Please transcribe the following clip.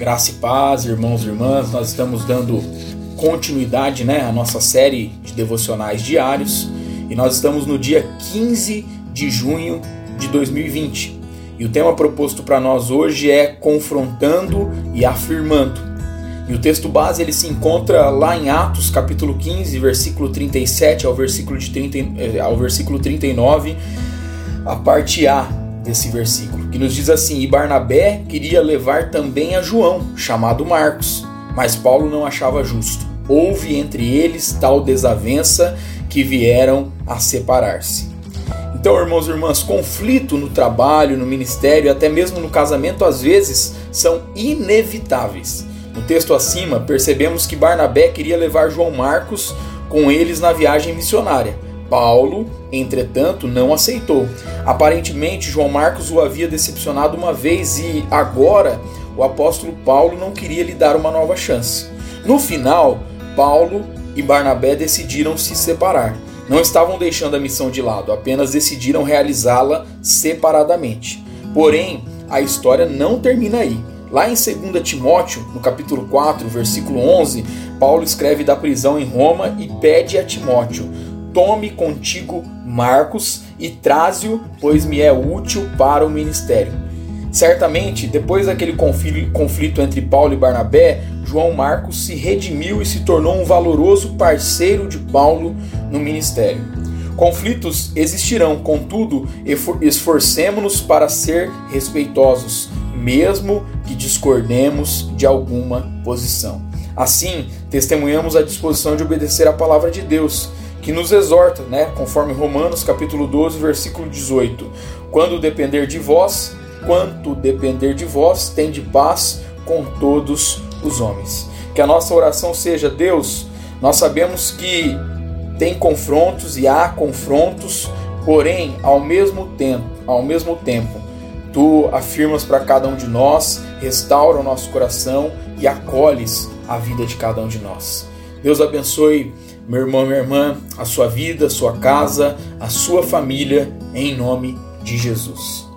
Graça e paz, irmãos e irmãs, nós estamos dando continuidade né, à nossa série de devocionais diários e nós estamos no dia 15 de junho de 2020. E o tema proposto para nós hoje é confrontando e afirmando. E o texto base ele se encontra lá em Atos, capítulo 15, versículo 37 ao versículo, de 30, eh, ao versículo 39, a parte A desse versículo, que nos diz assim: E Barnabé queria levar também a João, chamado Marcos, mas Paulo não achava justo. Houve entre eles tal desavença que vieram a separar-se. Então, irmãos e irmãs, conflito no trabalho, no ministério, até mesmo no casamento, às vezes são inevitáveis. No texto acima, percebemos que Barnabé queria levar João Marcos com eles na viagem missionária. Paulo, entretanto, não aceitou. Aparentemente, João Marcos o havia decepcionado uma vez e agora o apóstolo Paulo não queria lhe dar uma nova chance. No final, Paulo e Barnabé decidiram se separar. Não estavam deixando a missão de lado, apenas decidiram realizá-la separadamente. Porém, a história não termina aí. Lá em 2 Timóteo, no capítulo 4, versículo 11, Paulo escreve da prisão em Roma e pede a Timóteo: Tome contigo Marcos e traze-o, pois me é útil para o ministério. Certamente, depois daquele conflito entre Paulo e Barnabé, João Marcos se redimiu e se tornou um valoroso parceiro de Paulo no ministério. Conflitos existirão, contudo, esforcemos-nos para ser respeitosos, mesmo que discordemos de alguma posição. Assim, testemunhamos a disposição de obedecer à palavra de Deus, que nos exorta, né, conforme Romanos capítulo 12, versículo 18: Quando depender de vós, quanto depender de vós, tem de paz com todos os homens. Que a nossa oração seja: Deus, nós sabemos que tem confrontos e há confrontos, porém, ao mesmo tempo, ao mesmo tempo, Tu afirmas para cada um de nós, restaura o nosso coração e acolhes a vida de cada um de nós. Deus abençoe meu irmão, minha irmã, a sua vida, a sua casa, a sua família, em nome de Jesus.